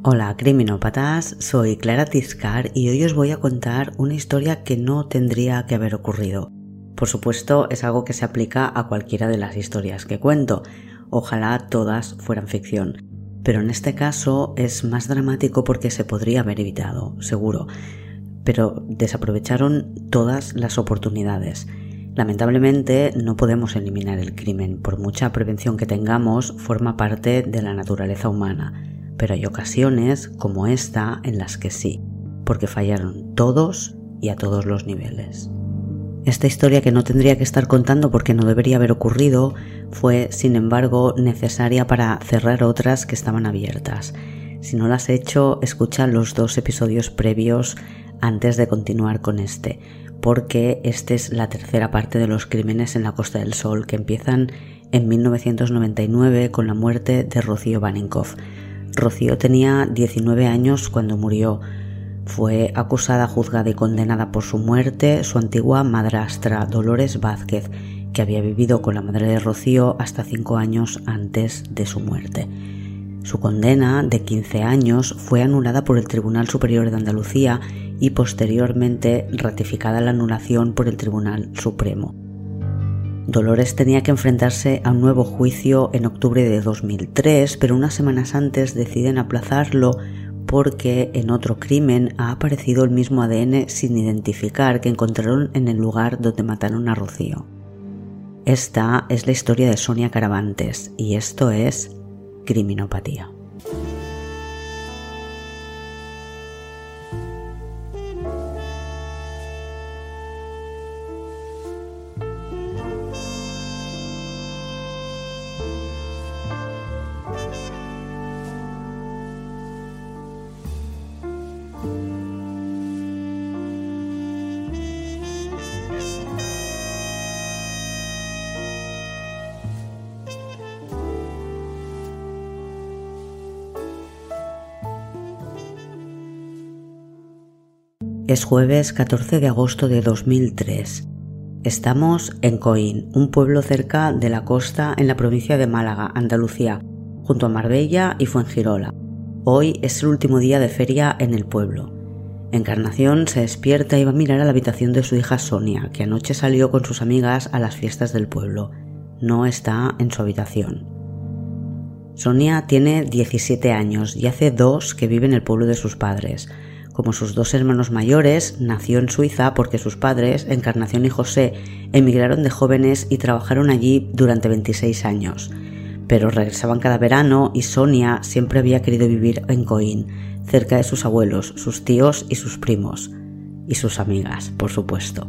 Hola criminópatas, soy Clara Tiscar y hoy os voy a contar una historia que no tendría que haber ocurrido. Por supuesto, es algo que se aplica a cualquiera de las historias que cuento. Ojalá todas fueran ficción. Pero en este caso es más dramático porque se podría haber evitado, seguro. Pero desaprovecharon todas las oportunidades. Lamentablemente no podemos eliminar el crimen, por mucha prevención que tengamos, forma parte de la naturaleza humana pero hay ocasiones como esta en las que sí, porque fallaron todos y a todos los niveles. Esta historia que no tendría que estar contando porque no debería haber ocurrido fue, sin embargo, necesaria para cerrar otras que estaban abiertas. Si no las he hecho, escucha los dos episodios previos antes de continuar con este, porque esta es la tercera parte de los crímenes en la Costa del Sol que empiezan en 1999 con la muerte de Rocío Baninkoff, Rocío tenía 19 años cuando murió. Fue acusada, juzgada y condenada por su muerte su antigua madrastra Dolores Vázquez, que había vivido con la madre de Rocío hasta cinco años antes de su muerte. Su condena de 15 años fue anulada por el Tribunal Superior de Andalucía y posteriormente ratificada la anulación por el Tribunal Supremo. Dolores tenía que enfrentarse a un nuevo juicio en octubre de 2003, pero unas semanas antes deciden aplazarlo porque en otro crimen ha aparecido el mismo ADN sin identificar que encontraron en el lugar donde mataron a Rocío. Esta es la historia de Sonia Caravantes y esto es criminopatía. Es jueves 14 de agosto de 2003. Estamos en Coín, un pueblo cerca de la costa en la provincia de Málaga, Andalucía, junto a Marbella y Fuengirola. Hoy es el último día de feria en el pueblo. Encarnación se despierta y va a mirar a la habitación de su hija Sonia, que anoche salió con sus amigas a las fiestas del pueblo. No está en su habitación. Sonia tiene 17 años y hace dos que vive en el pueblo de sus padres. Como sus dos hermanos mayores, nació en Suiza porque sus padres, Encarnación y José, emigraron de jóvenes y trabajaron allí durante 26 años. Pero regresaban cada verano y Sonia siempre había querido vivir en Coín, cerca de sus abuelos, sus tíos y sus primos. Y sus amigas, por supuesto.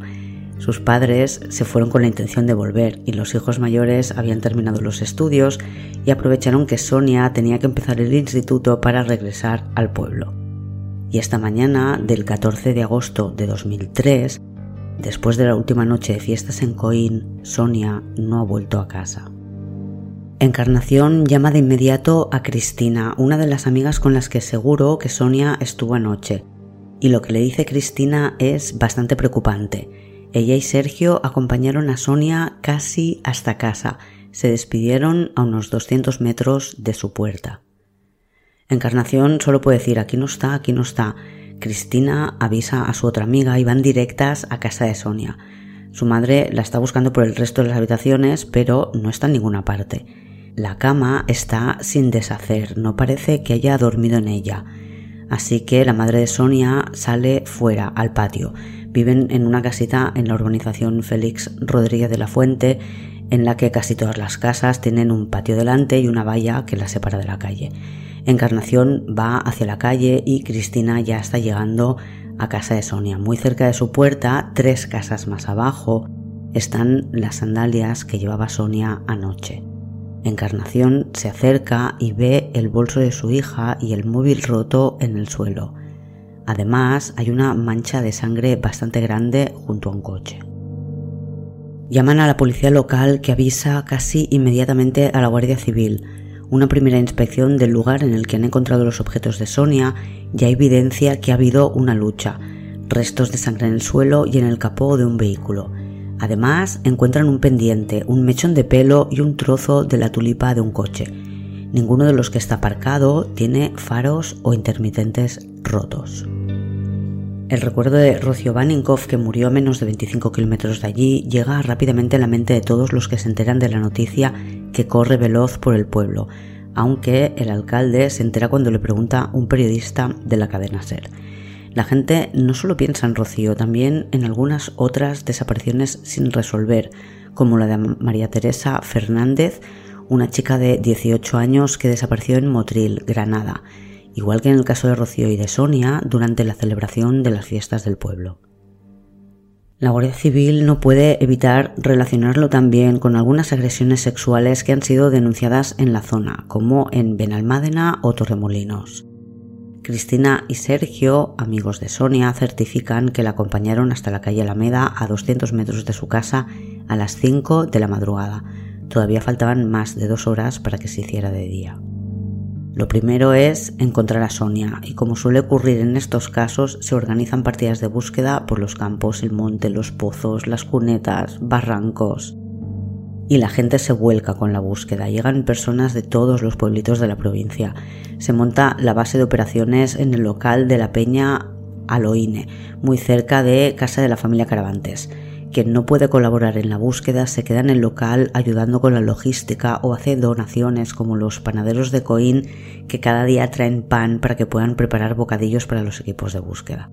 Sus padres se fueron con la intención de volver y los hijos mayores habían terminado los estudios y aprovecharon que Sonia tenía que empezar el instituto para regresar al pueblo y esta mañana del 14 de agosto de 2003, después de la última noche de fiestas en Coín, Sonia no ha vuelto a casa. Encarnación llama de inmediato a Cristina, una de las amigas con las que seguro que Sonia estuvo anoche, y lo que le dice Cristina es bastante preocupante. Ella y Sergio acompañaron a Sonia casi hasta casa, se despidieron a unos 200 metros de su puerta. Encarnación solo puede decir aquí no está, aquí no está. Cristina avisa a su otra amiga y van directas a casa de Sonia. Su madre la está buscando por el resto de las habitaciones, pero no está en ninguna parte. La cama está sin deshacer, no parece que haya dormido en ella. Así que la madre de Sonia sale fuera, al patio. Viven en una casita en la urbanización Félix Rodríguez de la Fuente, en la que casi todas las casas tienen un patio delante y una valla que la separa de la calle. Encarnación va hacia la calle y Cristina ya está llegando a casa de Sonia. Muy cerca de su puerta, tres casas más abajo, están las sandalias que llevaba Sonia anoche. Encarnación se acerca y ve el bolso de su hija y el móvil roto en el suelo. Además, hay una mancha de sangre bastante grande junto a un coche. Llaman a la policía local que avisa casi inmediatamente a la Guardia Civil. Una primera inspección del lugar en el que han encontrado los objetos de Sonia ya evidencia que ha habido una lucha, restos de sangre en el suelo y en el capó de un vehículo. Además, encuentran un pendiente, un mechón de pelo y un trozo de la tulipa de un coche. Ninguno de los que está aparcado tiene faros o intermitentes rotos. El recuerdo de Rocio Baninkoff, que murió a menos de 25 kilómetros de allí, llega rápidamente a la mente de todos los que se enteran de la noticia que corre veloz por el pueblo, aunque el alcalde se entera cuando le pregunta un periodista de la cadena SER. La gente no solo piensa en Rocío, también en algunas otras desapariciones sin resolver, como la de María Teresa Fernández, una chica de 18 años que desapareció en Motril, Granada, igual que en el caso de Rocío y de Sonia durante la celebración de las fiestas del pueblo. La Guardia Civil no puede evitar relacionarlo también con algunas agresiones sexuales que han sido denunciadas en la zona, como en Benalmádena o Torremolinos. Cristina y Sergio, amigos de Sonia, certifican que la acompañaron hasta la calle Alameda a 200 metros de su casa a las 5 de la madrugada. Todavía faltaban más de dos horas para que se hiciera de día. Lo primero es encontrar a Sonia y como suele ocurrir en estos casos se organizan partidas de búsqueda por los campos, el monte, los pozos, las cunetas, barrancos. Y la gente se vuelca con la búsqueda. Llegan personas de todos los pueblitos de la provincia. Se monta la base de operaciones en el local de la Peña Aloine, muy cerca de casa de la familia Caravantes. Quien no puede colaborar en la búsqueda se queda en el local ayudando con la logística o hace donaciones como los panaderos de Coín que cada día traen pan para que puedan preparar bocadillos para los equipos de búsqueda.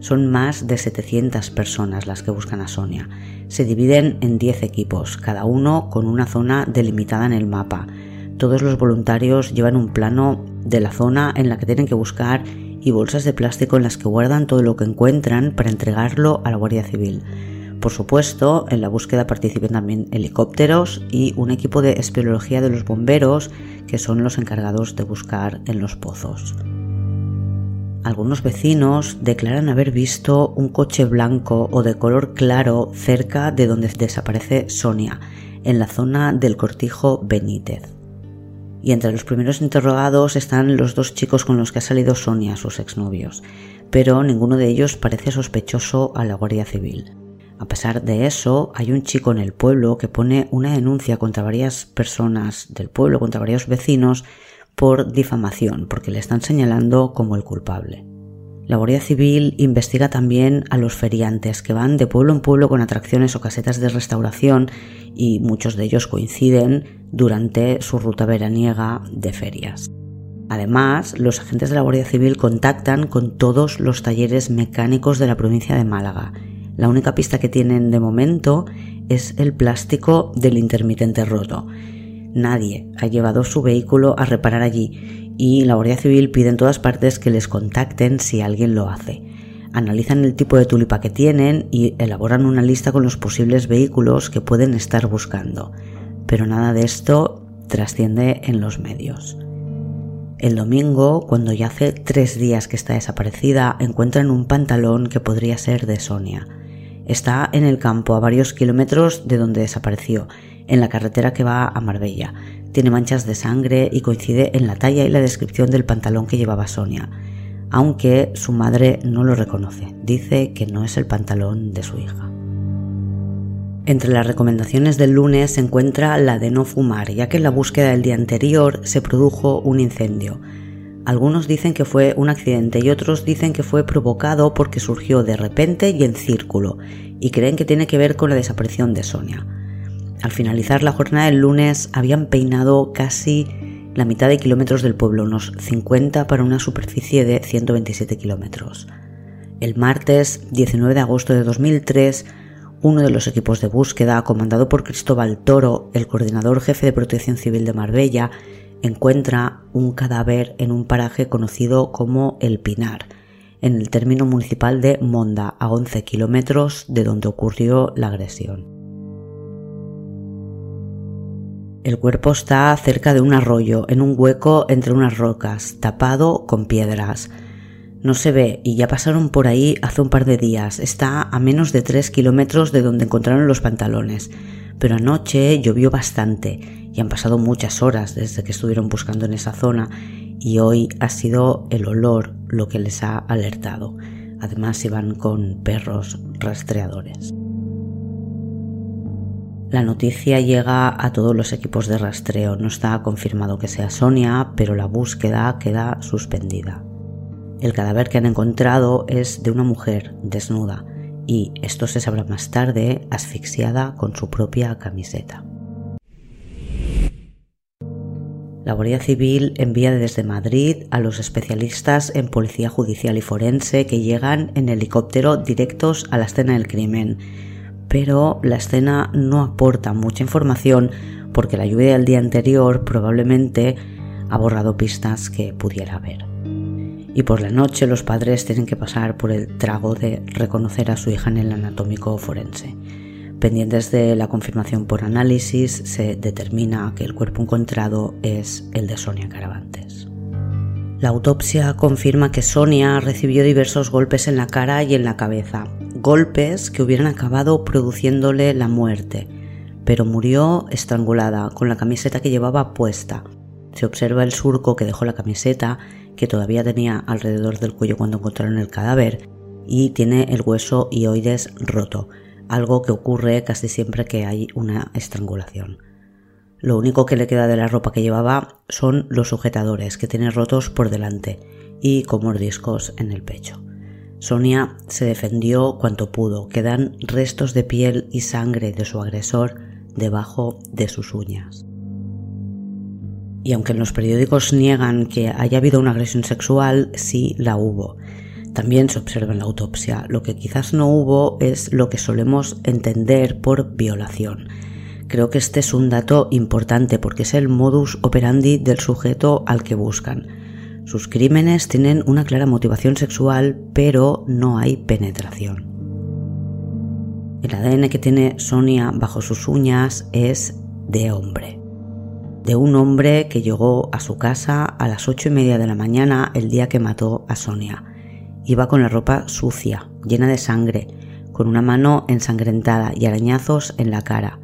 Son más de 700 personas las que buscan a Sonia. Se dividen en 10 equipos, cada uno con una zona delimitada en el mapa. Todos los voluntarios llevan un plano de la zona en la que tienen que buscar y bolsas de plástico en las que guardan todo lo que encuentran para entregarlo a la Guardia Civil. Por supuesto, en la búsqueda participan también helicópteros y un equipo de espeleología de los bomberos, que son los encargados de buscar en los pozos. Algunos vecinos declaran haber visto un coche blanco o de color claro cerca de donde desaparece Sonia, en la zona del cortijo Benítez. Y entre los primeros interrogados están los dos chicos con los que ha salido Sonia, sus exnovios, pero ninguno de ellos parece sospechoso a la Guardia Civil. A pesar de eso, hay un chico en el pueblo que pone una denuncia contra varias personas del pueblo, contra varios vecinos, por difamación, porque le están señalando como el culpable. La Guardia Civil investiga también a los feriantes que van de pueblo en pueblo con atracciones o casetas de restauración y muchos de ellos coinciden durante su ruta veraniega de ferias. Además, los agentes de la Guardia Civil contactan con todos los talleres mecánicos de la provincia de Málaga la única pista que tienen de momento es el plástico del intermitente roto. Nadie ha llevado su vehículo a reparar allí y la Guardia Civil pide en todas partes que les contacten si alguien lo hace. Analizan el tipo de tulipa que tienen y elaboran una lista con los posibles vehículos que pueden estar buscando. Pero nada de esto trasciende en los medios. El domingo, cuando ya hace tres días que está desaparecida, encuentran un pantalón que podría ser de Sonia. Está en el campo, a varios kilómetros de donde desapareció, en la carretera que va a Marbella. Tiene manchas de sangre y coincide en la talla y la descripción del pantalón que llevaba Sonia, aunque su madre no lo reconoce. Dice que no es el pantalón de su hija. Entre las recomendaciones del lunes se encuentra la de no fumar, ya que en la búsqueda del día anterior se produjo un incendio. Algunos dicen que fue un accidente y otros dicen que fue provocado porque surgió de repente y en círculo, y creen que tiene que ver con la desaparición de Sonia. Al finalizar la jornada del lunes habían peinado casi la mitad de kilómetros del pueblo, unos 50 para una superficie de 127 kilómetros. El martes 19 de agosto de 2003, uno de los equipos de búsqueda, comandado por Cristóbal Toro, el coordinador jefe de protección civil de Marbella, encuentra un cadáver en un paraje conocido como El Pinar, en el término municipal de Monda, a 11 kilómetros de donde ocurrió la agresión. El cuerpo está cerca de un arroyo, en un hueco entre unas rocas, tapado con piedras. No se ve y ya pasaron por ahí hace un par de días. Está a menos de 3 kilómetros de donde encontraron los pantalones. Pero anoche llovió bastante y han pasado muchas horas desde que estuvieron buscando en esa zona y hoy ha sido el olor lo que les ha alertado. Además iban con perros rastreadores. La noticia llega a todos los equipos de rastreo. No está confirmado que sea Sonia, pero la búsqueda queda suspendida. El cadáver que han encontrado es de una mujer desnuda y esto se sabrá más tarde asfixiada con su propia camiseta. La Guardia Civil envía desde Madrid a los especialistas en policía judicial y forense que llegan en helicóptero directos a la escena del crimen pero la escena no aporta mucha información porque la lluvia del día anterior probablemente ha borrado pistas que pudiera haber. Y por la noche los padres tienen que pasar por el trago de reconocer a su hija en el anatómico forense. Pendientes de la confirmación por análisis, se determina que el cuerpo encontrado es el de Sonia Caravantes. La autopsia confirma que Sonia recibió diversos golpes en la cara y en la cabeza, golpes que hubieran acabado produciéndole la muerte, pero murió estrangulada con la camiseta que llevaba puesta. Se observa el surco que dejó la camiseta, que todavía tenía alrededor del cuello cuando encontraron el cadáver, y tiene el hueso ioides roto, algo que ocurre casi siempre que hay una estrangulación. Lo único que le queda de la ropa que llevaba son los sujetadores que tiene rotos por delante y con mordiscos en el pecho. Sonia se defendió cuanto pudo, quedan restos de piel y sangre de su agresor debajo de sus uñas. Y aunque en los periódicos niegan que haya habido una agresión sexual, sí la hubo. También se observa en la autopsia. Lo que quizás no hubo es lo que solemos entender por violación. Creo que este es un dato importante porque es el modus operandi del sujeto al que buscan sus crímenes tienen una clara motivación sexual, pero no hay penetración. El ADN que tiene Sonia bajo sus uñas es de hombre. De un hombre que llegó a su casa a las ocho y media de la mañana el día que mató a Sonia. Iba con la ropa sucia, llena de sangre, con una mano ensangrentada y arañazos en la cara.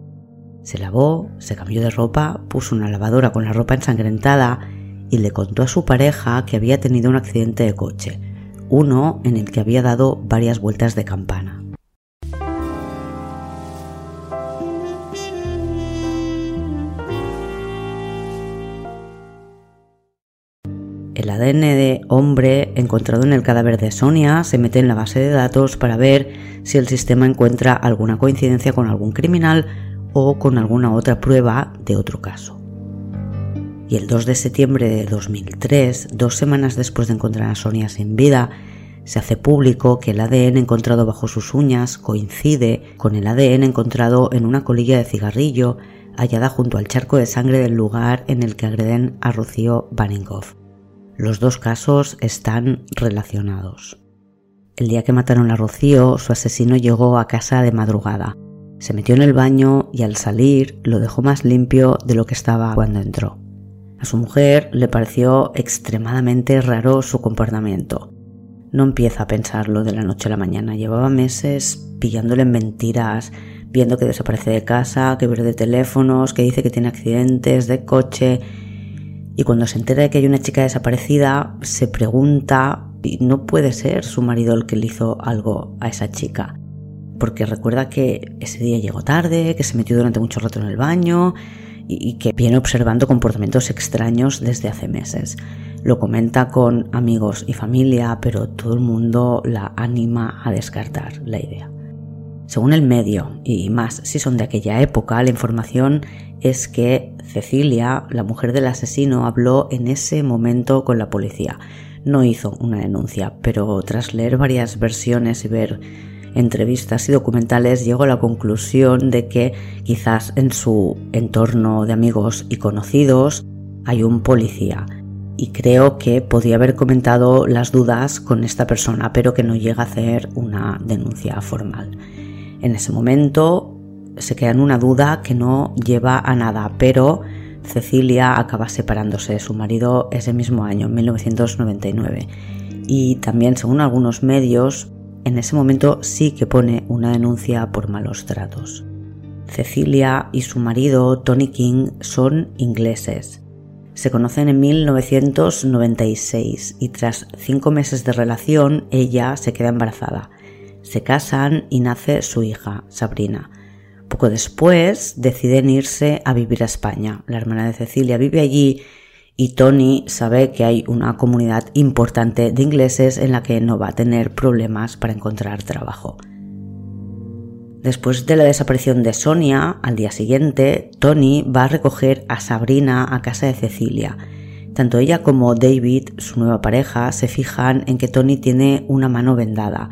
Se lavó, se cambió de ropa, puso una lavadora con la ropa ensangrentada y le contó a su pareja que había tenido un accidente de coche, uno en el que había dado varias vueltas de campana. El ADN de hombre encontrado en el cadáver de Sonia se mete en la base de datos para ver si el sistema encuentra alguna coincidencia con algún criminal o con alguna otra prueba de otro caso y el 2 de septiembre de 2003, dos semanas después de encontrar a Sonia sin vida, se hace público que el ADN encontrado bajo sus uñas coincide con el ADN encontrado en una colilla de cigarrillo hallada junto al charco de sangre del lugar en el que agreden a Rocío Baninkoff. Los dos casos están relacionados. El día que mataron a Rocío, su asesino llegó a casa de madrugada. Se metió en el baño y al salir lo dejó más limpio de lo que estaba cuando entró. A su mujer le pareció extremadamente raro su comportamiento. No empieza a pensarlo de la noche a la mañana. Llevaba meses pillándole en mentiras, viendo que desaparece de casa, que pierde teléfonos, que dice que tiene accidentes de coche. Y cuando se entera de que hay una chica desaparecida, se pregunta si no puede ser su marido el que le hizo algo a esa chica. Porque recuerda que ese día llegó tarde, que se metió durante mucho rato en el baño, y que viene observando comportamientos extraños desde hace meses. Lo comenta con amigos y familia, pero todo el mundo la anima a descartar la idea. Según el medio, y más si son de aquella época, la información es que Cecilia, la mujer del asesino, habló en ese momento con la policía. No hizo una denuncia, pero tras leer varias versiones y ver entrevistas y documentales llego a la conclusión de que quizás en su entorno de amigos y conocidos hay un policía y creo que podía haber comentado las dudas con esta persona pero que no llega a hacer una denuncia formal. En ese momento se queda en una duda que no lleva a nada, pero Cecilia acaba separándose de su marido ese mismo año, en 1999. Y también, según algunos medios, en ese momento sí que pone una denuncia por malos tratos. Cecilia y su marido Tony King son ingleses. Se conocen en 1996 y tras cinco meses de relación ella se queda embarazada. Se casan y nace su hija, Sabrina. Poco después deciden irse a vivir a España. La hermana de Cecilia vive allí y Tony sabe que hay una comunidad importante de ingleses en la que no va a tener problemas para encontrar trabajo. Después de la desaparición de Sonia, al día siguiente, Tony va a recoger a Sabrina a casa de Cecilia. Tanto ella como David, su nueva pareja, se fijan en que Tony tiene una mano vendada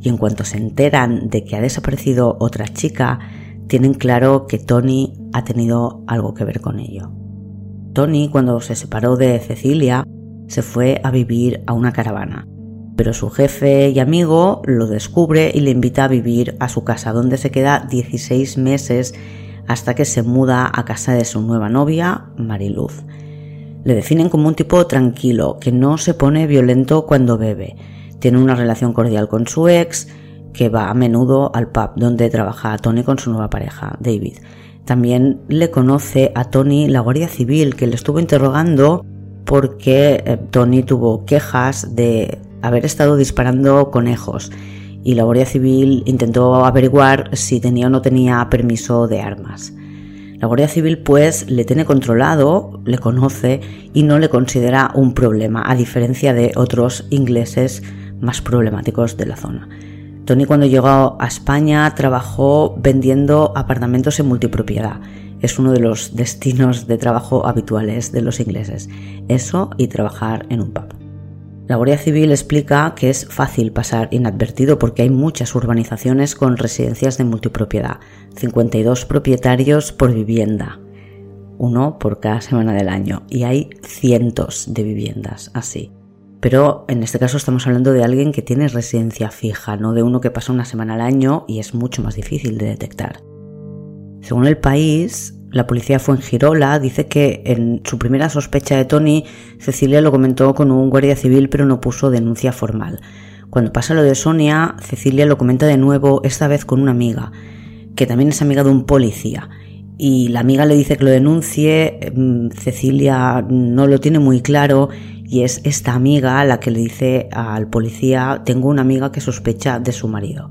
y en cuanto se enteran de que ha desaparecido otra chica, tienen claro que Tony ha tenido algo que ver con ello. Tony, cuando se separó de Cecilia, se fue a vivir a una caravana, pero su jefe y amigo lo descubre y le invita a vivir a su casa, donde se queda 16 meses hasta que se muda a casa de su nueva novia, Mariluz. Le definen como un tipo tranquilo, que no se pone violento cuando bebe. Tiene una relación cordial con su ex, que va a menudo al pub donde trabaja Tony con su nueva pareja, David. También le conoce a Tony la Guardia Civil, que le estuvo interrogando porque eh, Tony tuvo quejas de haber estado disparando conejos y la Guardia Civil intentó averiguar si tenía o no tenía permiso de armas. La Guardia Civil pues le tiene controlado, le conoce y no le considera un problema, a diferencia de otros ingleses más problemáticos de la zona. Tony cuando llegó a España trabajó vendiendo apartamentos en multipropiedad. Es uno de los destinos de trabajo habituales de los ingleses. Eso y trabajar en un pub. La Guardia Civil explica que es fácil pasar inadvertido porque hay muchas urbanizaciones con residencias de multipropiedad, 52 propietarios por vivienda, uno por cada semana del año, y hay cientos de viviendas así. Pero en este caso estamos hablando de alguien que tiene residencia fija, no de uno que pasa una semana al año y es mucho más difícil de detectar. Según el país, la policía fue en Girola, dice que en su primera sospecha de Tony, Cecilia lo comentó con un guardia civil pero no puso denuncia formal. Cuando pasa lo de Sonia, Cecilia lo comenta de nuevo, esta vez con una amiga, que también es amiga de un policía. Y la amiga le dice que lo denuncie, mm, Cecilia no lo tiene muy claro y es esta amiga la que le dice al policía, tengo una amiga que sospecha de su marido.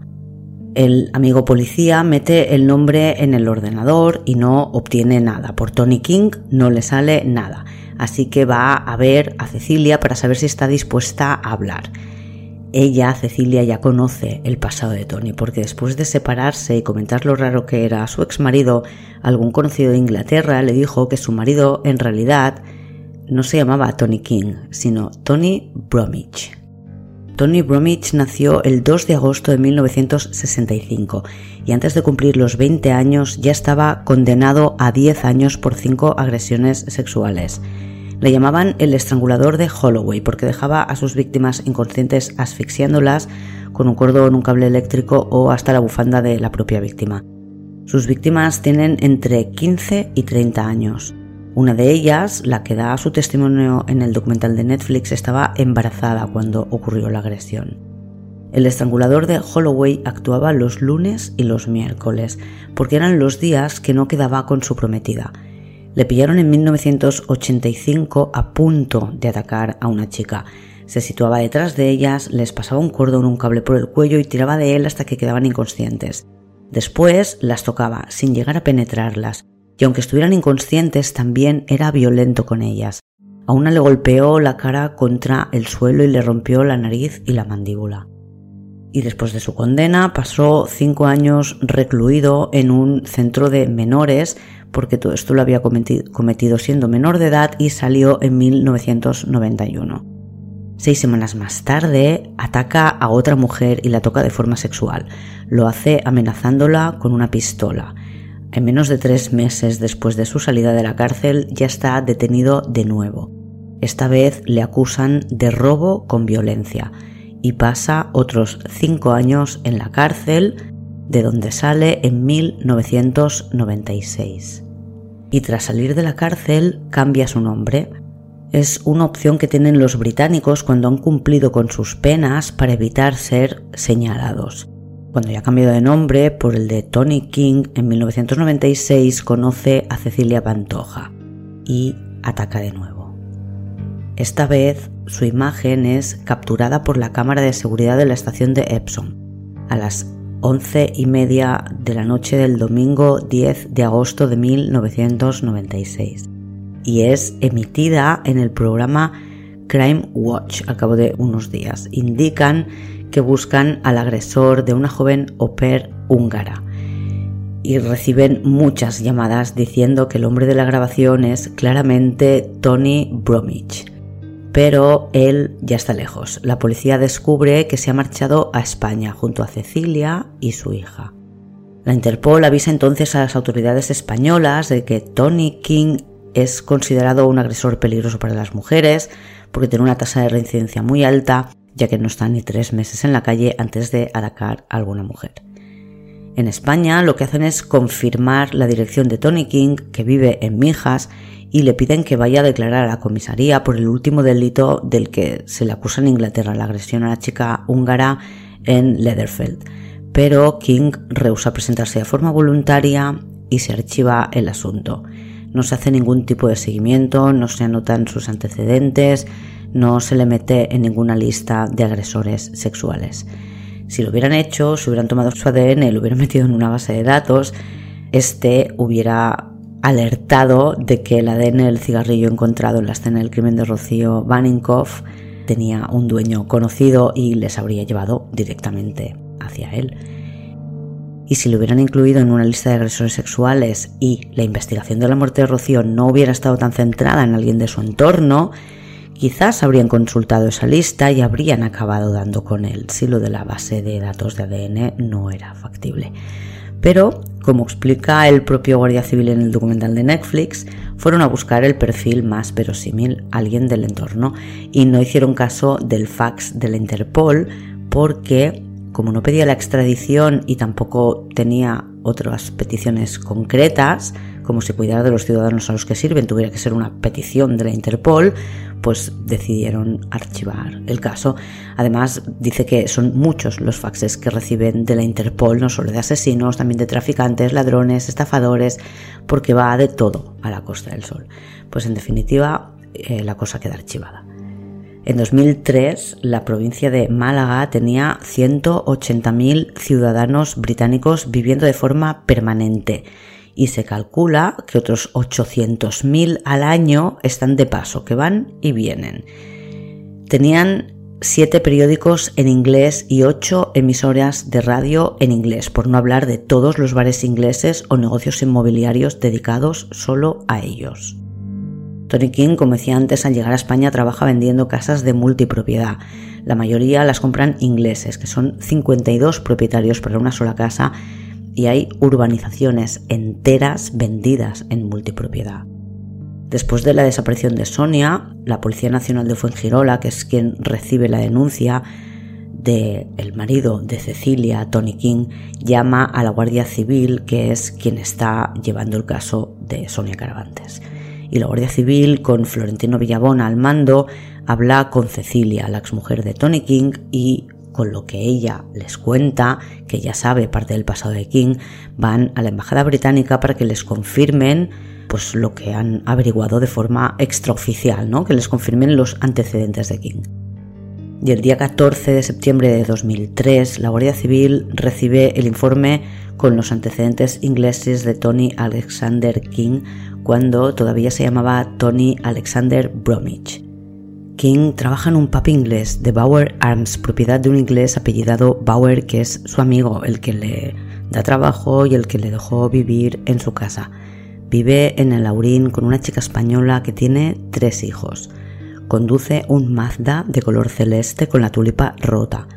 El amigo policía mete el nombre en el ordenador y no obtiene nada. Por Tony King no le sale nada. Así que va a ver a Cecilia para saber si está dispuesta a hablar. Ella, Cecilia, ya conoce el pasado de Tony, porque después de separarse y comentar lo raro que era su ex marido, algún conocido de Inglaterra le dijo que su marido en realidad no se llamaba Tony King, sino Tony Bromwich. Tony Bromwich nació el 2 de agosto de 1965 y antes de cumplir los 20 años ya estaba condenado a 10 años por 5 agresiones sexuales. Le llamaban el estrangulador de Holloway porque dejaba a sus víctimas inconscientes asfixiándolas con un cordón, un cable eléctrico o hasta la bufanda de la propia víctima. Sus víctimas tienen entre 15 y 30 años. Una de ellas, la que da su testimonio en el documental de Netflix, estaba embarazada cuando ocurrió la agresión. El estrangulador de Holloway actuaba los lunes y los miércoles, porque eran los días que no quedaba con su prometida. Le pillaron en 1985 a punto de atacar a una chica. Se situaba detrás de ellas, les pasaba un cordón, un cable por el cuello y tiraba de él hasta que quedaban inconscientes. Después las tocaba, sin llegar a penetrarlas, y aunque estuvieran inconscientes también era violento con ellas. A una le golpeó la cara contra el suelo y le rompió la nariz y la mandíbula. Y después de su condena pasó cinco años recluido en un centro de menores porque todo esto lo había cometido siendo menor de edad y salió en 1991. Seis semanas más tarde ataca a otra mujer y la toca de forma sexual. Lo hace amenazándola con una pistola. En menos de tres meses después de su salida de la cárcel ya está detenido de nuevo. Esta vez le acusan de robo con violencia y pasa otros cinco años en la cárcel de donde sale en 1996. Y tras salir de la cárcel cambia su nombre. Es una opción que tienen los británicos cuando han cumplido con sus penas para evitar ser señalados. Cuando ya ha cambiado de nombre por el de Tony King, en 1996 conoce a Cecilia Pantoja y ataca de nuevo. Esta vez su imagen es capturada por la cámara de seguridad de la estación de Epsom. A las 11 y media de la noche del domingo 10 de agosto de 1996 y es emitida en el programa Crime Watch al cabo de unos días. Indican que buscan al agresor de una joven au pair húngara y reciben muchas llamadas diciendo que el hombre de la grabación es claramente Tony Bromwich. Pero él ya está lejos. La policía descubre que se ha marchado a España junto a Cecilia y su hija. La Interpol avisa entonces a las autoridades españolas de que Tony King es considerado un agresor peligroso para las mujeres porque tiene una tasa de reincidencia muy alta, ya que no está ni tres meses en la calle antes de atacar a alguna mujer. En España lo que hacen es confirmar la dirección de Tony King, que vive en Mijas, y le piden que vaya a declarar a la comisaría por el último delito del que se le acusa en Inglaterra, la agresión a la chica húngara en Leatherfield. Pero King rehúsa presentarse de forma voluntaria y se archiva el asunto. No se hace ningún tipo de seguimiento, no se anotan sus antecedentes, no se le mete en ninguna lista de agresores sexuales. Si lo hubieran hecho, si hubieran tomado su ADN y lo hubieran metido en una base de datos, este hubiera alertado de que el ADN del cigarrillo encontrado en la escena del crimen de Rocío Baninkoff tenía un dueño conocido y les habría llevado directamente hacia él y si lo hubieran incluido en una lista de agresores sexuales y la investigación de la muerte de Rocío no hubiera estado tan centrada en alguien de su entorno, quizás habrían consultado esa lista y habrían acabado dando con él si lo de la base de datos de ADN no era factible. Pero, como explica el propio Guardia Civil en el documental de Netflix, fueron a buscar el perfil más verosímil, alguien del entorno, y no hicieron caso del fax de la Interpol porque como no pedía la extradición y tampoco tenía otras peticiones concretas, como si cuidara de los ciudadanos a los que sirven tuviera que ser una petición de la Interpol, pues decidieron archivar el caso. Además, dice que son muchos los faxes que reciben de la Interpol, no solo de asesinos, también de traficantes, ladrones, estafadores, porque va de todo a la Costa del Sol. Pues en definitiva, eh, la cosa queda archivada. En 2003, la provincia de Málaga tenía 180.000 ciudadanos británicos viviendo de forma permanente y se calcula que otros 800.000 al año están de paso, que van y vienen. Tenían siete periódicos en inglés y ocho emisoras de radio en inglés, por no hablar de todos los bares ingleses o negocios inmobiliarios dedicados solo a ellos. Tony King, como decía antes, al llegar a España trabaja vendiendo casas de multipropiedad. La mayoría las compran ingleses, que son 52 propietarios para una sola casa y hay urbanizaciones enteras vendidas en multipropiedad. Después de la desaparición de Sonia, la Policía Nacional de Fuengirola, que es quien recibe la denuncia del el marido de Cecilia, Tony King, llama a la Guardia Civil, que es quien está llevando el caso de Sonia Caravantes y la Guardia Civil, con Florentino Villabona al mando, habla con Cecilia, la exmujer de Tony King, y con lo que ella les cuenta, que ya sabe parte del pasado de King, van a la embajada británica para que les confirmen pues lo que han averiguado de forma extraoficial, ¿no? Que les confirmen los antecedentes de King. Y el día 14 de septiembre de 2003, la Guardia Civil recibe el informe con los antecedentes ingleses de Tony Alexander King cuando todavía se llamaba Tony Alexander Bromwich. King trabaja en un pub inglés de Bauer Arms, propiedad de un inglés apellidado Bauer, que es su amigo, el que le da trabajo y el que le dejó vivir en su casa. Vive en el Aurín con una chica española que tiene tres hijos. Conduce un Mazda de color celeste con la tulipa rota.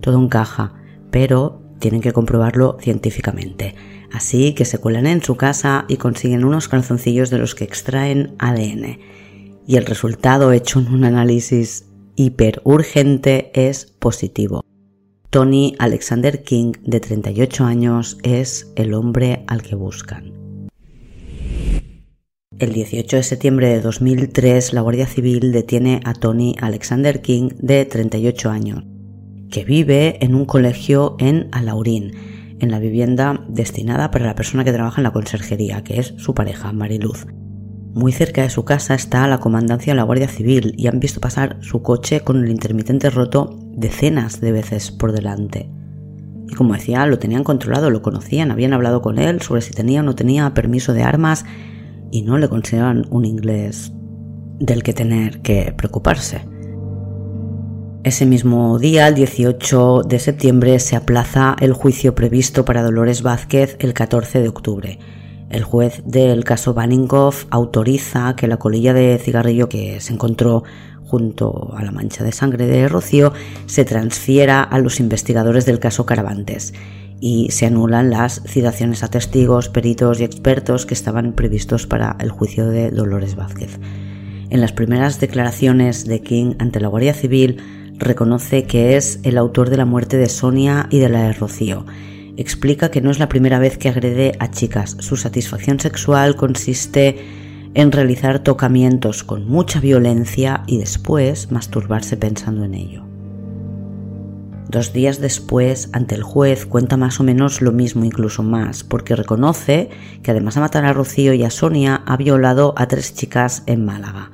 Todo encaja, pero tienen que comprobarlo científicamente. Así que se cuelan en su casa y consiguen unos calzoncillos de los que extraen ADN. Y el resultado hecho en un análisis hiper urgente es positivo. Tony Alexander King, de 38 años, es el hombre al que buscan. El 18 de septiembre de 2003, la Guardia Civil detiene a Tony Alexander King, de 38 años, que vive en un colegio en Alaurín, en la vivienda destinada para la persona que trabaja en la conserjería, que es su pareja, Mariluz. Muy cerca de su casa está la comandancia de la Guardia Civil y han visto pasar su coche con el intermitente roto decenas de veces por delante. Y como decía, lo tenían controlado, lo conocían, habían hablado con él sobre si tenía o no tenía permiso de armas y no le consideraban un inglés del que tener que preocuparse. Ese mismo día, el 18 de septiembre, se aplaza el juicio previsto para Dolores Vázquez el 14 de octubre. El juez del caso Baningoff autoriza que la colilla de cigarrillo que se encontró junto a la mancha de sangre de Rocío se transfiera a los investigadores del caso Caravantes y se anulan las citaciones a testigos, peritos y expertos que estaban previstos para el juicio de Dolores Vázquez. En las primeras declaraciones de King ante la Guardia Civil reconoce que es el autor de la muerte de Sonia y de la de Rocío explica que no es la primera vez que agrede a chicas. Su satisfacción sexual consiste en realizar tocamientos con mucha violencia y después masturbarse pensando en ello. Dos días después, ante el juez, cuenta más o menos lo mismo, incluso más, porque reconoce que además de matar a Rocío y a Sonia, ha violado a tres chicas en Málaga.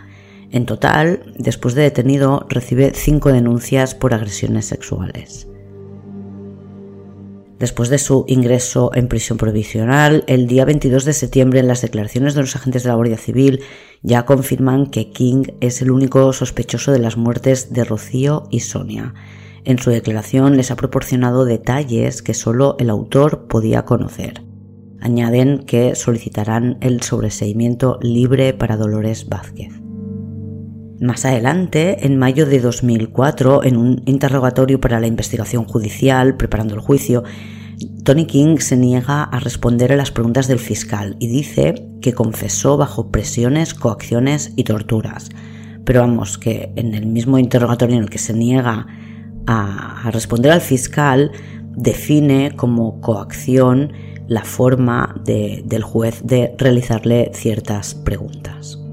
En total, después de detenido, recibe cinco denuncias por agresiones sexuales. Después de su ingreso en prisión provisional, el día 22 de septiembre, en las declaraciones de los agentes de la Guardia Civil ya confirman que King es el único sospechoso de las muertes de Rocío y Sonia. En su declaración les ha proporcionado detalles que solo el autor podía conocer. Añaden que solicitarán el sobreseimiento libre para Dolores Vázquez. Más adelante, en mayo de 2004, en un interrogatorio para la investigación judicial, preparando el juicio, Tony King se niega a responder a las preguntas del fiscal y dice que confesó bajo presiones, coacciones y torturas. Pero vamos, que en el mismo interrogatorio en el que se niega a, responder al fiscal, define como coacción la forma del juez de realizarle ciertas preguntas.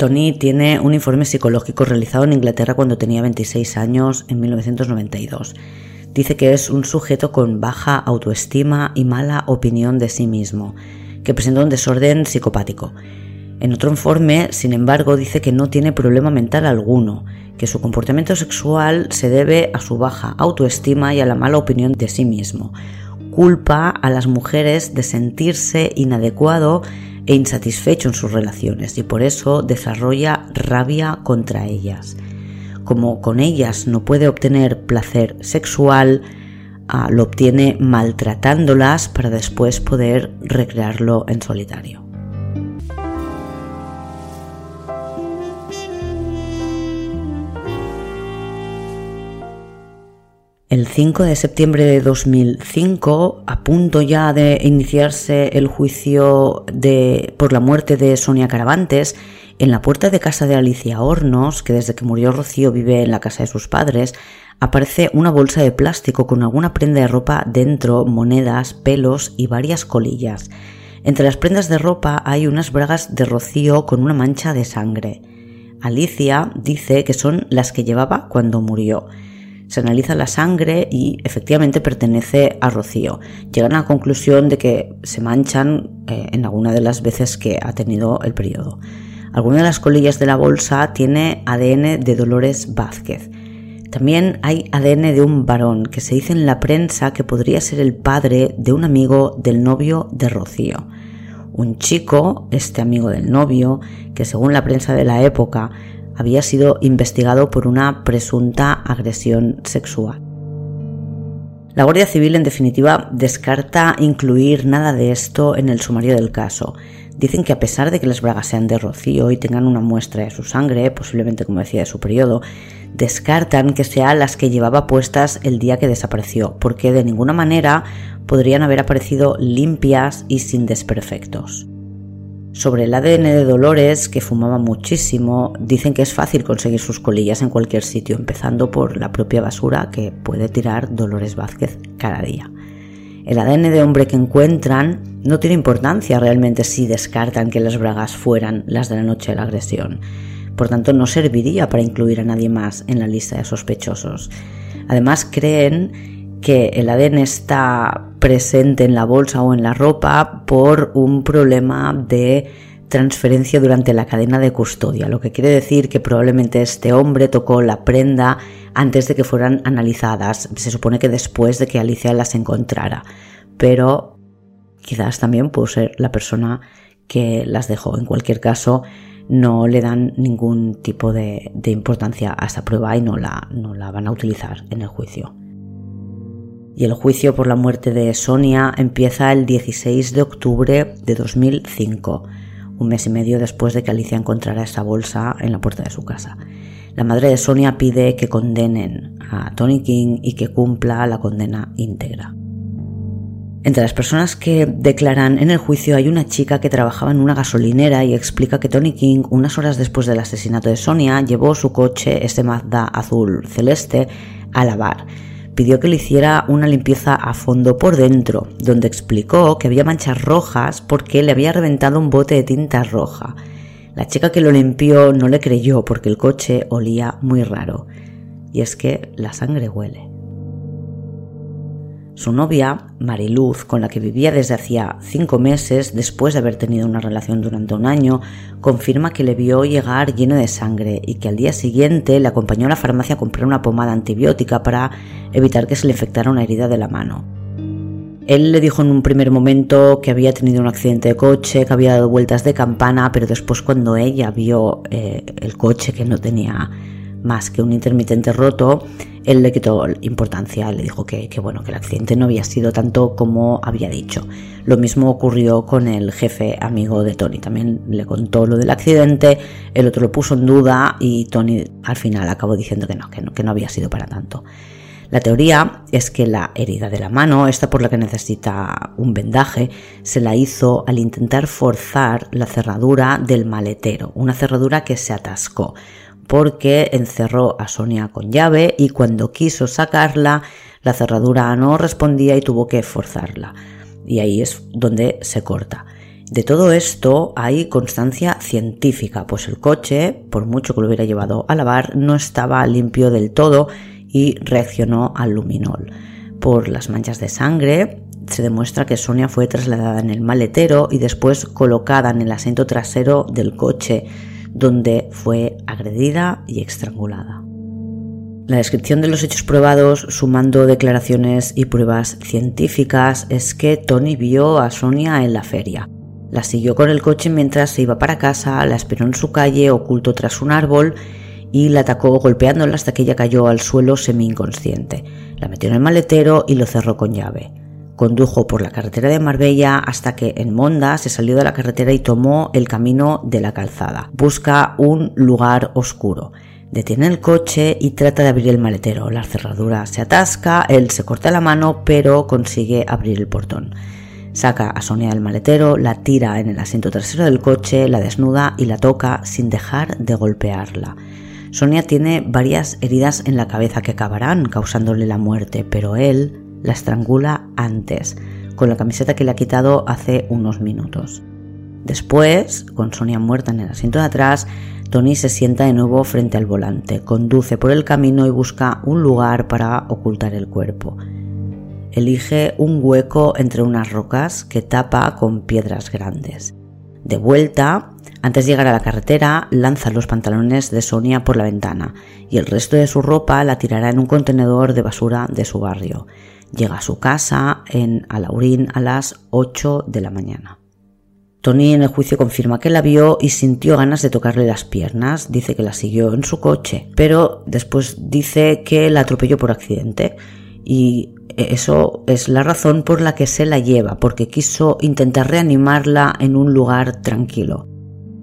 Tony tiene un informe psicológico realizado en Inglaterra cuando tenía 26 años en 1992. Dice que es un sujeto con baja autoestima y mala opinión de sí mismo, que presenta un desorden psicopático. En otro informe, sin embargo, dice que no tiene problema mental alguno, que su comportamiento sexual se debe a su baja autoestima y a la mala opinión de sí mismo. Culpa a las mujeres de sentirse inadecuado e insatisfecho en sus relaciones y por eso desarrolla rabia contra ellas. Como con ellas no puede obtener placer sexual, ah, lo obtiene maltratándolas para después poder recrearlo en solitario. El 5 de septiembre de 2005, a punto ya de iniciarse el juicio por la muerte de Sonia Caravantes, en la puerta de casa de Alicia Hornos, que desde que murió Rocío vive en la casa de sus padres, aparece una bolsa de plástico con alguna prenda de ropa dentro, monedas, pelos y varias colillas. Entre las prendas de ropa hay unas bragas de Rocío con una mancha de sangre. Alicia dice que son las que llevaba cuando murió. Se analiza la sangre y efectivamente pertenece a Rocío. Llegan a la conclusión de que se manchan eh, en alguna de las veces que ha tenido el periodo. Alguna de las colillas de la bolsa tiene ADN de Dolores Vázquez. También hay ADN de un varón que se dice en la prensa que podría ser el padre de un amigo del novio de Rocío. Un chico, este amigo del novio, que según la prensa de la época había sido investigado por una presunta agresión sexual. La Guardia Civil, en definitiva, descarta incluir nada de esto en el sumario del caso. Dicen que a pesar de que las bragas sean de rocío y tengan una muestra de su sangre, posiblemente como decía de su periodo, descartan que sean las que llevaba puestas el día que desapareció, porque de ninguna manera podrían haber aparecido limpias y sin desperfectos. Sobre el ADN de Dolores, que fumaba muchísimo, dicen que es fácil conseguir sus colillas en cualquier sitio, empezando por la propia basura que puede tirar Dolores Vázquez cada día. El ADN de hombre que encuentran no tiene importancia realmente si descartan que las bragas fueran las de la noche de la agresión. Por tanto, no serviría para incluir a nadie más en la lista de sospechosos. Además, creen que el ADN está presente en la bolsa o en la ropa por un problema de transferencia durante la cadena de custodia, lo que quiere decir que probablemente este hombre tocó la prenda antes de que fueran analizadas. Se supone que después de que Alicia las encontrara, pero quizás también pudo ser la persona que las dejó. En cualquier caso, no le dan ningún tipo de, importancia a esta prueba y no la, no la van a utilizar en el juicio. Y el juicio por la muerte de Sonia empieza el 16 de octubre de 2005, un mes y medio después de que Alicia encontrara esa bolsa en la puerta de su casa. La madre de Sonia pide que condenen a Tony King y que cumpla la condena íntegra. Entre las personas que declaran en el juicio hay una chica que trabajaba en una gasolinera y explica que Tony King, unas horas después del asesinato de Sonia, llevó su coche, este Mazda azul celeste, a lavar. Pidió que le hiciera una limpieza a fondo por dentro, donde explicó que había manchas rojas porque le había reventado un bote de tinta roja. La chica que lo limpió no le creyó porque el coche olía muy raro. Y es que la sangre huele. Su novia, Mariluz, con la que vivía desde hacía cinco meses después de haber tenido una relación durante un año, confirma que le vio llegar lleno de sangre y que al día siguiente le acompañó a la farmacia a comprar una pomada antibiótica para evitar que se le infectara una herida de la mano. Él le dijo en un primer momento que había tenido un accidente de coche, que había dado vueltas de campana, pero después cuando ella vio eh, el coche que no tenía más que un intermitente roto, él le quitó importancia, le dijo que, bueno, que el accidente no había sido tanto como había dicho. Lo mismo ocurrió con el jefe amigo de Tony, también le contó lo del accidente, el otro lo puso en duda y Tony al final acabó diciendo que no, que no, que no había sido para tanto. La teoría es que la herida de la mano, esta por la que necesita un vendaje, se la hizo al intentar forzar la cerradura del maletero, una cerradura que se atascó porque encerró a Sonia con llave y cuando quiso sacarla, la cerradura no respondía y tuvo que forzarla. Y ahí es donde se corta. De todo esto hay constancia científica, pues el coche, por mucho que lo hubiera llevado a lavar, no estaba limpio del todo y reaccionó al luminol. Por las manchas de sangre se demuestra que Sonia fue trasladada en el maletero y después colocada en el asiento trasero del coche donde fue agredida y estrangulada. La descripción de los hechos probados, sumando declaraciones y pruebas científicas, es que Tony vio a Sonia en la feria. La siguió con el coche mientras se iba para casa, la esperó en su calle, oculto tras un árbol, y la atacó golpeándola hasta que ella cayó al suelo semi inconsciente. La metió en el maletero y lo cerró con llave. Condujo por la carretera de Marbella hasta que en Monda se salió de la carretera y tomó el camino de la calzada. Busca un lugar oscuro. Detiene el coche y trata de abrir el maletero. La cerradura se atasca, él se corta la mano, pero consigue abrir el portón. Saca a Sonia del maletero, la tira en el asiento trasero del coche, la desnuda y la toca sin dejar de golpearla. Sonia tiene varias heridas en la cabeza que acabarán causándole la muerte, pero él la estrangula antes, con la camiseta que le ha quitado hace unos minutos. Después, con Sonia muerta en el asiento de atrás, Tony se sienta de nuevo frente al volante, conduce por el camino y busca un lugar para ocultar el cuerpo. Elige un hueco entre unas rocas que tapa con piedras grandes. De vuelta, antes de llegar a la carretera, lanza los pantalones de Sonia por la ventana y el resto de su ropa la tirará en un contenedor de basura de su barrio. Llega a su casa en Alaurín a las 8 de la mañana. Tony en el juicio confirma que la vio y sintió ganas de tocarle las piernas, dice que la siguió en su coche, pero después dice que la atropelló por accidente y eso es la razón por la que se la lleva, porque quiso intentar reanimarla en un lugar tranquilo.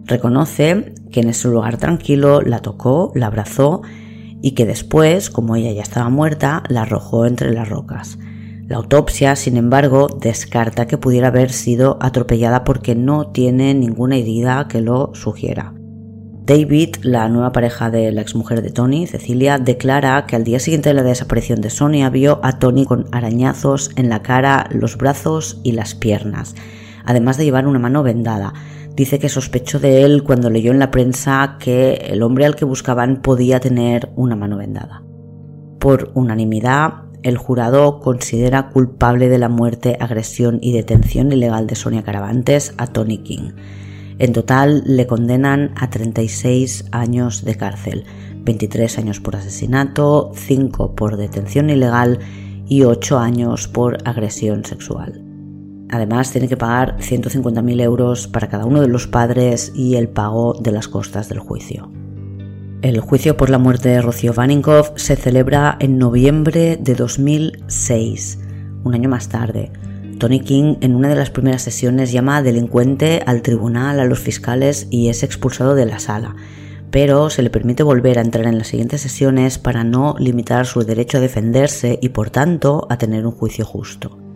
Reconoce que en ese lugar tranquilo la tocó, la abrazó y que después, como ella ya estaba muerta, la arrojó entre las rocas. La autopsia, sin embargo, descarta que pudiera haber sido atropellada porque no tiene ninguna herida que lo sugiera. David, la nueva pareja de la exmujer de Tony, Cecilia, declara que al día siguiente de la desaparición de Sonia vio a Tony con arañazos en la cara, los brazos y las piernas, además de llevar una mano vendada, dice que sospechó de él cuando leyó en la prensa que el hombre al que buscaban podía tener una mano vendada. Por unanimidad, el jurado considera culpable de la muerte, agresión y detención ilegal de Sonia Caravantes a Tony King. En total le condenan a 36 años de cárcel, 23 años por asesinato, 5 por detención ilegal y 8 años por agresión sexual. Además, tiene que pagar 150.000 euros para cada uno de los padres y el pago de las costas del juicio. El juicio por la muerte de Rocío Vaninkoff se celebra en noviembre de 2006, un año más tarde. Tony King en una de las primeras sesiones llama delincuente al tribunal, a los fiscales y es expulsado de la sala, pero se le permite volver a entrar en las siguientes sesiones para no limitar su derecho a defenderse y por tanto a tener un juicio justo.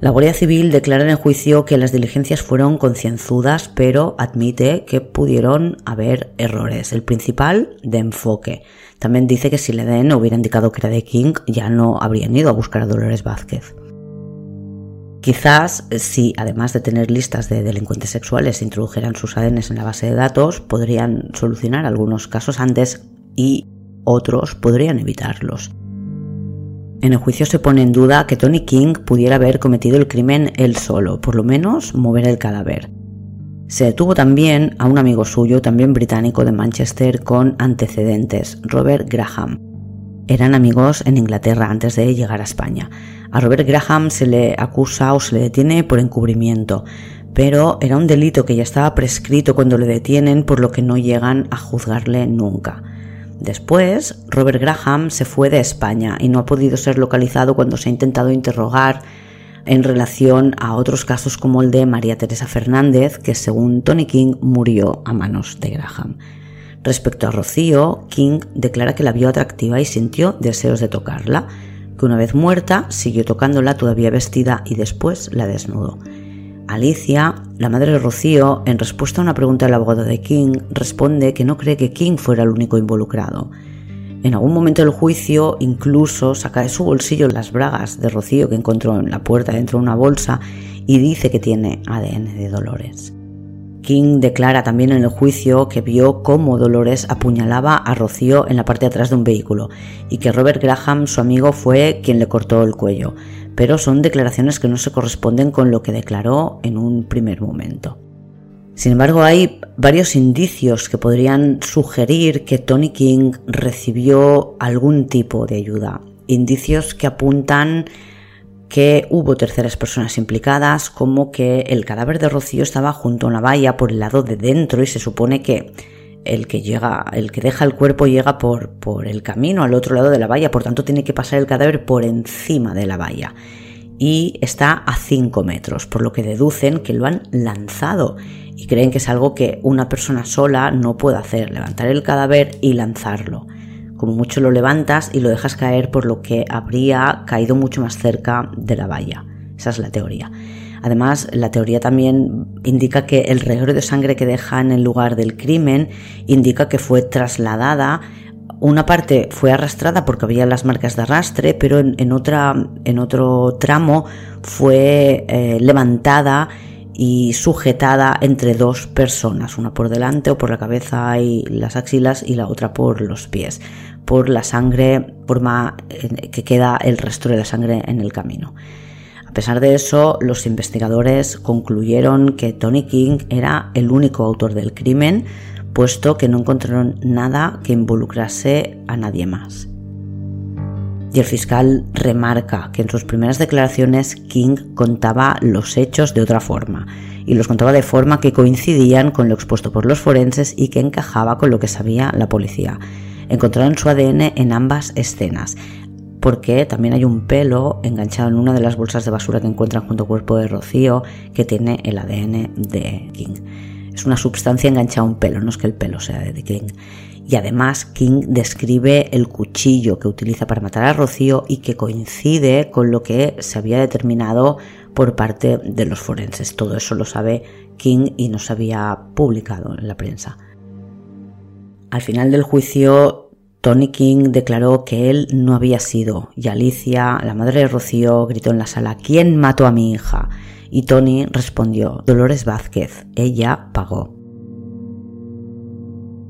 La Guardia Civil declara en el juicio que las diligencias fueron concienzudas, pero admite que pudieron haber errores. El principal, de enfoque. También dice que si le den hubiera indicado que era de King, ya no habrían ido a buscar a Dolores Vázquez. Quizás si, además de tener listas de delincuentes sexuales, introdujeran sus ADNs en la base de datos, podrían solucionar algunos casos antes y otros podrían evitarlos. En el juicio se pone en duda que Tony King pudiera haber cometido el crimen él solo, por lo menos mover el cadáver. Se detuvo también a un amigo suyo, también británico de Manchester, con antecedentes, Robert Graham. Eran amigos en Inglaterra antes de llegar a España. A Robert Graham se le acusa o se le detiene por encubrimiento, pero era un delito que ya estaba prescrito cuando le detienen, por lo que no llegan a juzgarle nunca. Después, Robert Graham se fue de España y no ha podido ser localizado cuando se ha intentado interrogar en relación a otros casos como el de María Teresa Fernández, que según Tony King murió a manos de Graham. Respecto a Rocío, King declara que la vio atractiva y sintió deseos de tocarla, que una vez muerta siguió tocándola todavía vestida y después la desnudó. Alicia, la madre de Rocío, en respuesta a una pregunta del abogado de King, responde que no cree que King fuera el único involucrado. En algún momento del juicio incluso saca de su bolsillo las bragas de Rocío que encontró en la puerta dentro de una bolsa y dice que tiene ADN de Dolores. King declara también en el juicio que vio cómo Dolores apuñalaba a Rocío en la parte de atrás de un vehículo y que Robert Graham, su amigo, fue quien le cortó el cuello pero son declaraciones que no se corresponden con lo que declaró en un primer momento. Sin embargo, hay varios indicios que podrían sugerir que Tony King recibió algún tipo de ayuda. Indicios que apuntan que hubo terceras personas implicadas, como que el cadáver de Rocío estaba junto a una valla por el lado de dentro y se supone que el que llega, el que deja el cuerpo llega por, por el camino al otro lado de la valla, por tanto tiene que pasar el cadáver por encima de la valla y está a 5 metros, por lo que deducen que lo han lanzado y creen que es algo que una persona sola no puede hacer, levantar el cadáver y lanzarlo. Como mucho lo levantas y lo dejas caer por lo que habría caído mucho más cerca de la valla. Esa es la teoría. Además, la teoría también indica que el reguero de sangre que deja en el lugar del crimen indica que fue trasladada una parte fue arrastrada porque había las marcas de arrastre, pero en, otra, en otro tramo fue eh, levantada y sujetada entre dos personas, una por delante o por la cabeza y las axilas y la otra por los pies, por la sangre, forma que queda el resto de la sangre en el camino. A pesar de eso, los investigadores concluyeron que Tony King era el único autor del crimen, puesto que no encontraron nada que involucrase a nadie más. Y el fiscal remarca que en sus primeras declaraciones King contaba los hechos de otra forma, y los contaba de forma que coincidían con lo expuesto por los forenses y que encajaba con lo que sabía la policía. Encontraron su ADN en ambas escenas, porque también hay un pelo enganchado en una de las bolsas de basura que encuentran junto al cuerpo de Rocío que tiene el ADN de King. Es una sustancia enganchada a un pelo, no es que el pelo sea de King. Y además King describe el cuchillo que utiliza para matar a Rocío y que coincide con lo que se había determinado por parte de los forenses. Todo eso lo sabe King y no se había publicado en la prensa. Al final del juicio Tony King declaró que él no había sido y Alicia, la madre de Rocío, gritó en la sala ¿Quién mató a mi hija? Y Tony respondió Dolores Vázquez, ella pagó.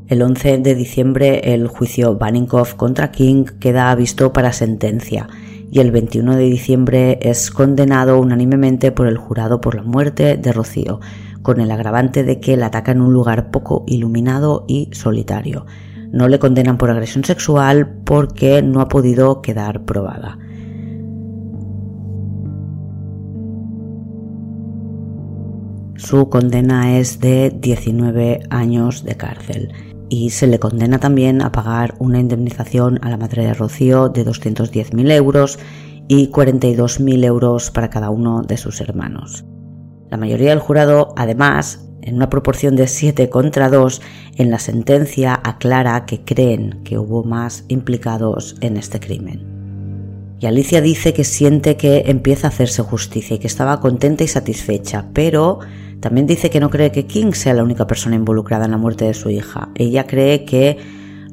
El 11 de diciembre el juicio Baninkoff contra King queda visto para sentencia y el 21 de diciembre es condenado unánimemente por el jurado por la muerte de Rocío, con el agravante de que la ataca en un lugar poco iluminado y solitario. No le condenan por agresión sexual porque no ha podido quedar probada. Su condena es de 19 años de cárcel y se le condena también a pagar una indemnización a la madre de Rocío de 210.000 euros y 42.000 euros para cada uno de sus hermanos. La mayoría del jurado, además, en una proporción de 7 contra 2, en la sentencia aclara que creen que hubo más implicados en este crimen. Y Alicia dice que siente que empieza a hacerse justicia y que estaba contenta y satisfecha, pero también dice que no cree que King sea la única persona involucrada en la muerte de su hija. Ella cree que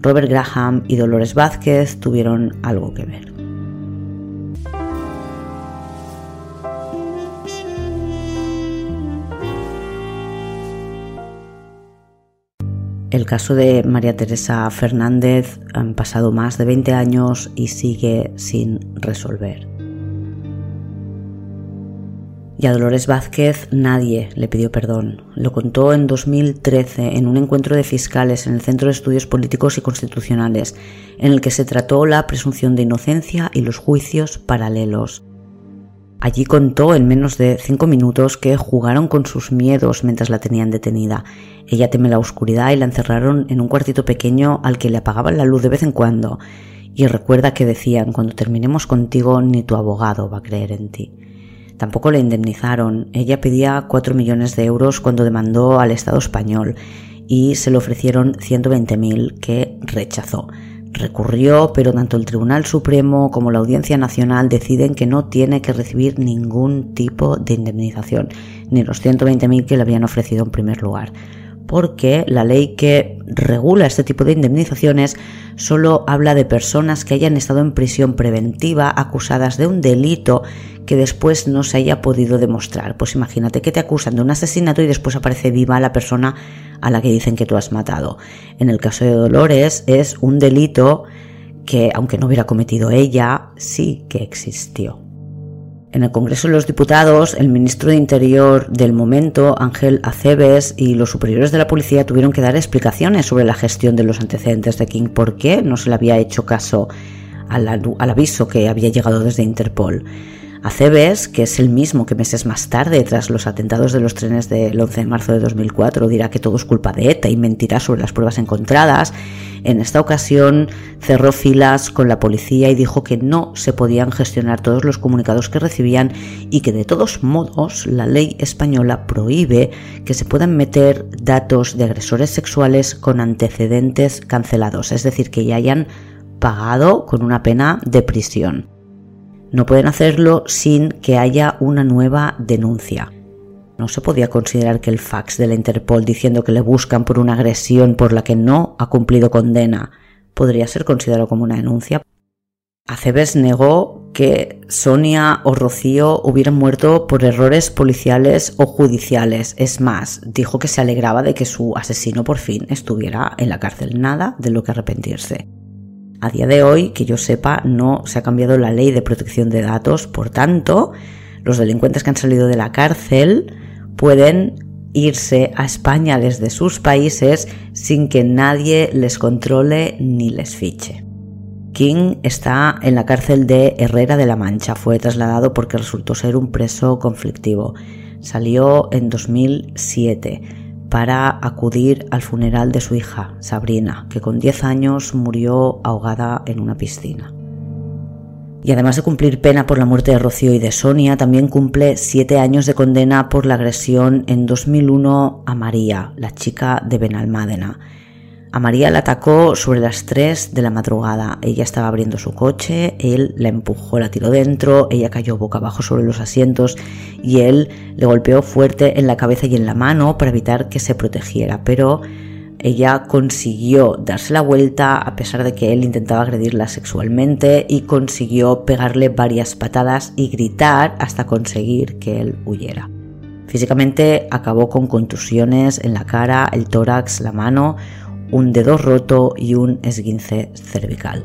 Robert Graham y Dolores Vázquez tuvieron algo que ver. El caso de María Teresa Fernández han pasado más de 20 años y sigue sin resolver. Y a Dolores Vázquez nadie le pidió perdón. Lo contó en 2013 en un encuentro de fiscales en el Centro de Estudios Políticos y Constitucionales, en el que se trató la presunción de inocencia y los juicios paralelos. Allí contó en menos de cinco minutos que jugaron con sus miedos mientras la tenían detenida. Ella teme la oscuridad y la encerraron en un cuartito pequeño al que le apagaban la luz de vez en cuando. Y recuerda que decían, cuando terminemos contigo, ni tu abogado va a creer en ti. Tampoco le indemnizaron. Ella pedía cuatro millones de euros cuando demandó al Estado español y se le ofrecieron 120.000 que rechazó recurrió, pero tanto el Tribunal Supremo como la Audiencia Nacional deciden que no tiene que recibir ningún tipo de indemnización, ni los 120.000 que le habían ofrecido en primer lugar porque la ley que regula este tipo de indemnizaciones solo habla de personas que hayan estado en prisión preventiva acusadas de un delito que después no se haya podido demostrar. Pues imagínate que te acusan de un asesinato y después aparece viva la persona a la que dicen que tú has matado. En el caso de Dolores es un delito que, aunque no hubiera cometido ella, sí que existió. En el Congreso de los Diputados, el ministro de Interior del momento, Ángel Aceves, y los superiores de la policía tuvieron que dar explicaciones sobre la gestión de los antecedentes de King. ¿Por qué no se le había hecho caso al, al aviso que había llegado desde Interpol? Aceves, que es el mismo que meses más tarde, tras los atentados de los trenes del 11 de marzo de 2004, dirá que todo es culpa de ETA y mentirá sobre las pruebas encontradas, en esta ocasión cerró filas con la policía y dijo que no se podían gestionar todos los comunicados que recibían y que de todos modos la ley española prohíbe que se puedan meter datos de agresores sexuales con antecedentes cancelados, es decir, que ya hayan pagado con una pena de prisión. No pueden hacerlo sin que haya una nueva denuncia. No se podía considerar que el fax de la Interpol diciendo que le buscan por una agresión por la que no ha cumplido condena podría ser considerado como una denuncia. Aceves negó que Sonia o Rocío hubieran muerto por errores policiales o judiciales. Es más, dijo que se alegraba de que su asesino por fin estuviera en la cárcel. Nada de lo que arrepentirse. A día de hoy, que yo sepa, no se ha cambiado la ley de protección de datos, por tanto, los delincuentes que han salido de la cárcel pueden irse a España desde sus países sin que nadie les controle ni les fiche. King está en la cárcel de Herrera de la Mancha. Fue trasladado porque resultó ser un preso conflictivo. Salió en 2007 para acudir al funeral de su hija, Sabrina, que con 10 años murió ahogada en una piscina. Y además de cumplir pena por la muerte de Rocío y de Sonia, también cumple 7 años de condena por la agresión en 2001 a María, la chica de Benalmádena. A María la atacó sobre las 3 de la madrugada. Ella estaba abriendo su coche, él la empujó, la tiró dentro, ella cayó boca abajo sobre los asientos y él le golpeó fuerte en la cabeza y en la mano para evitar que se protegiera, pero ella consiguió darse la vuelta a pesar de que él intentaba agredirla sexualmente y consiguió pegarle varias patadas y gritar hasta conseguir que él huyera. Físicamente acabó con contusiones en la cara, el tórax, la mano, un dedo roto y un esguince cervical.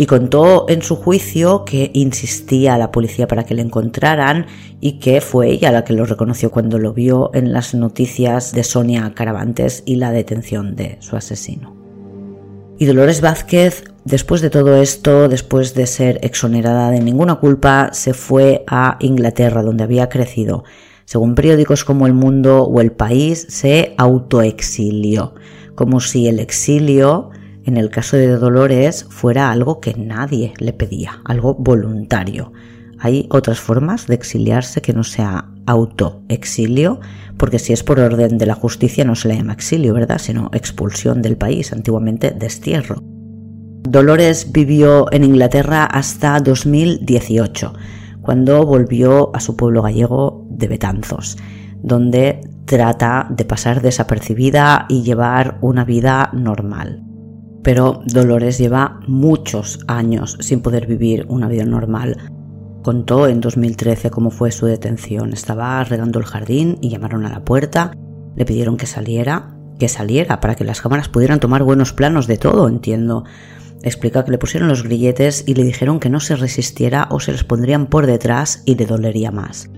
Y contó en su juicio que insistía a la policía para que le encontraran y que fue ella la que lo reconoció cuando lo vio en las noticias de Sonia Caravantes y la detención de su asesino. Y Dolores Vázquez, después de todo esto, después de ser exonerada de ninguna culpa, se fue a Inglaterra, donde había crecido. Según periódicos como El Mundo o El País, se autoexilió, como si el exilio en el caso de Dolores fuera algo que nadie le pedía, algo voluntario. Hay otras formas de exiliarse que no sea autoexilio, porque si es por orden de la justicia no se le llama exilio, ¿verdad? Sino expulsión del país, antiguamente destierro. Dolores vivió en Inglaterra hasta 2018, cuando volvió a su pueblo gallego de Betanzos, donde trata de pasar desapercibida y llevar una vida normal. Pero Dolores lleva muchos años sin poder vivir una vida normal. Contó en 2013 cómo fue su detención. Estaba regando el jardín y llamaron a la puerta. Le pidieron que saliera, que saliera para que las cámaras pudieran tomar buenos planos de todo, entiendo. Explica que le pusieron los grilletes y le dijeron que no se resistiera o se les pondrían por detrás y le dolería más.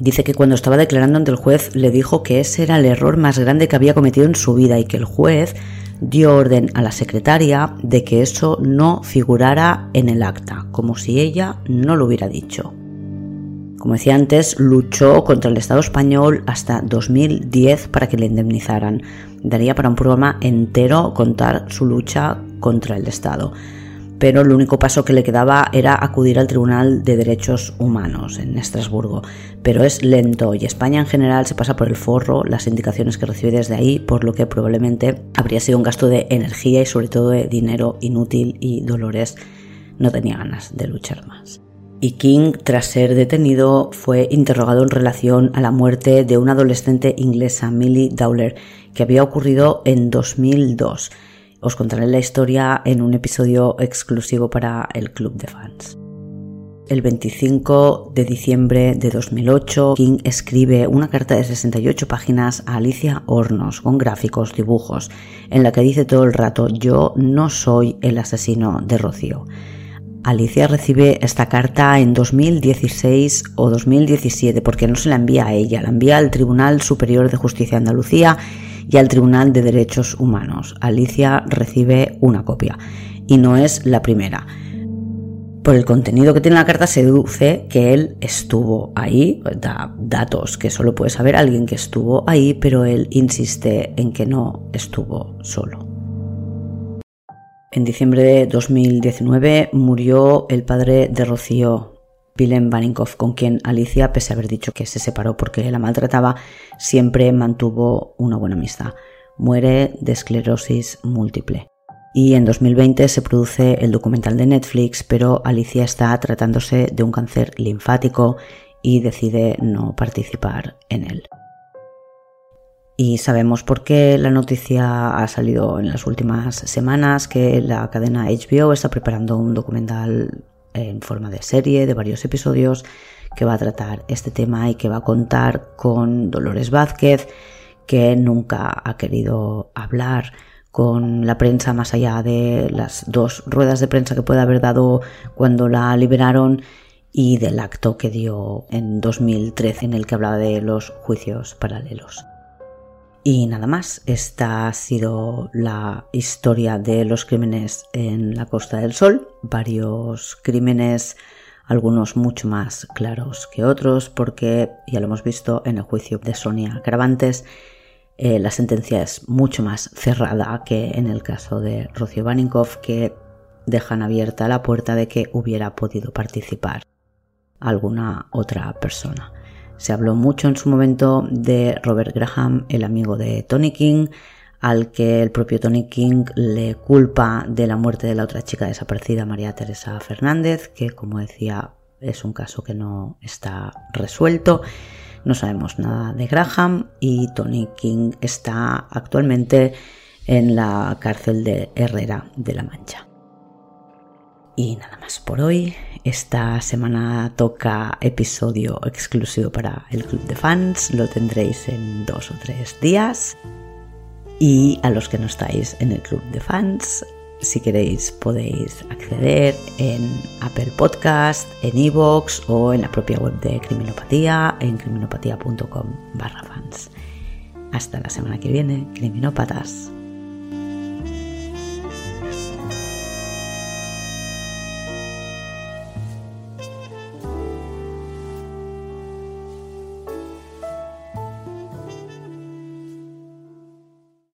Dice que cuando estaba declarando ante el juez le dijo que ese era el error más grande que había cometido en su vida y que el juez dio orden a la secretaria de que eso no figurara en el acta, como si ella no lo hubiera dicho. Como decía antes, luchó contra el Estado español hasta 2010 para que le indemnizaran. Daría para un programa entero contar su lucha contra el Estado pero el único paso que le quedaba era acudir al Tribunal de Derechos Humanos en Estrasburgo. Pero es lento y España en general se pasa por el forro las indicaciones que recibe desde ahí, por lo que probablemente habría sido un gasto de energía y sobre todo de dinero inútil y Dolores no tenía ganas de luchar más. Y King, tras ser detenido, fue interrogado en relación a la muerte de una adolescente inglesa, Millie Dowler, que había ocurrido en 2002 os contaré la historia en un episodio exclusivo para el club de fans. El 25 de diciembre de 2008, King escribe una carta de 68 páginas a Alicia Hornos con gráficos, dibujos, en la que dice todo el rato yo no soy el asesino de Rocío. Alicia recibe esta carta en 2016 o 2017 porque no se la envía a ella, la envía al Tribunal Superior de Justicia de Andalucía y al Tribunal de Derechos Humanos. Alicia recibe una copia y no es la primera. Por el contenido que tiene la carta se deduce que él estuvo ahí, da datos que solo puede saber alguien que estuvo ahí, pero él insiste en que no estuvo solo. En diciembre de 2019 murió el padre de Rocío, Willem Baninkoff, con quien Alicia, pese a haber dicho que se separó porque la maltrataba, siempre mantuvo una buena amistad. Muere de esclerosis múltiple. Y en 2020 se produce el documental de Netflix, pero Alicia está tratándose de un cáncer linfático y decide no participar en él. Y sabemos por qué la noticia ha salido en las últimas semanas que la cadena HBO está preparando un documental en forma de serie de varios episodios que va a tratar este tema y que va a contar con Dolores Vázquez, que nunca ha querido hablar con la prensa más allá de las dos ruedas de prensa que puede haber dado cuando la liberaron y del acto que dio en 2013 en el que hablaba de los juicios paralelos. Y nada más, esta ha sido la historia de los crímenes en la Costa del Sol, varios crímenes, algunos mucho más claros que otros, porque ya lo hemos visto en el juicio de Sonia Caravantes, eh, la sentencia es mucho más cerrada que en el caso de Rocío Baninkoff, que dejan abierta la puerta de que hubiera podido participar alguna otra persona. Se habló mucho en su momento de Robert Graham, el amigo de Tony King, al que el propio Tony King le culpa de la muerte de la otra chica desaparecida, María Teresa Fernández, que como decía es un caso que no está resuelto. No sabemos nada de Graham y Tony King está actualmente en la cárcel de Herrera de la Mancha. Y nada más por hoy. Esta semana toca episodio exclusivo para el club de fans, lo tendréis en dos o tres días. Y a los que no estáis en el club de fans, si queréis podéis acceder en Apple Podcast, en Evox o en la propia web de Criminopatía en criminopatía.com/fans. Hasta la semana que viene, criminópatas.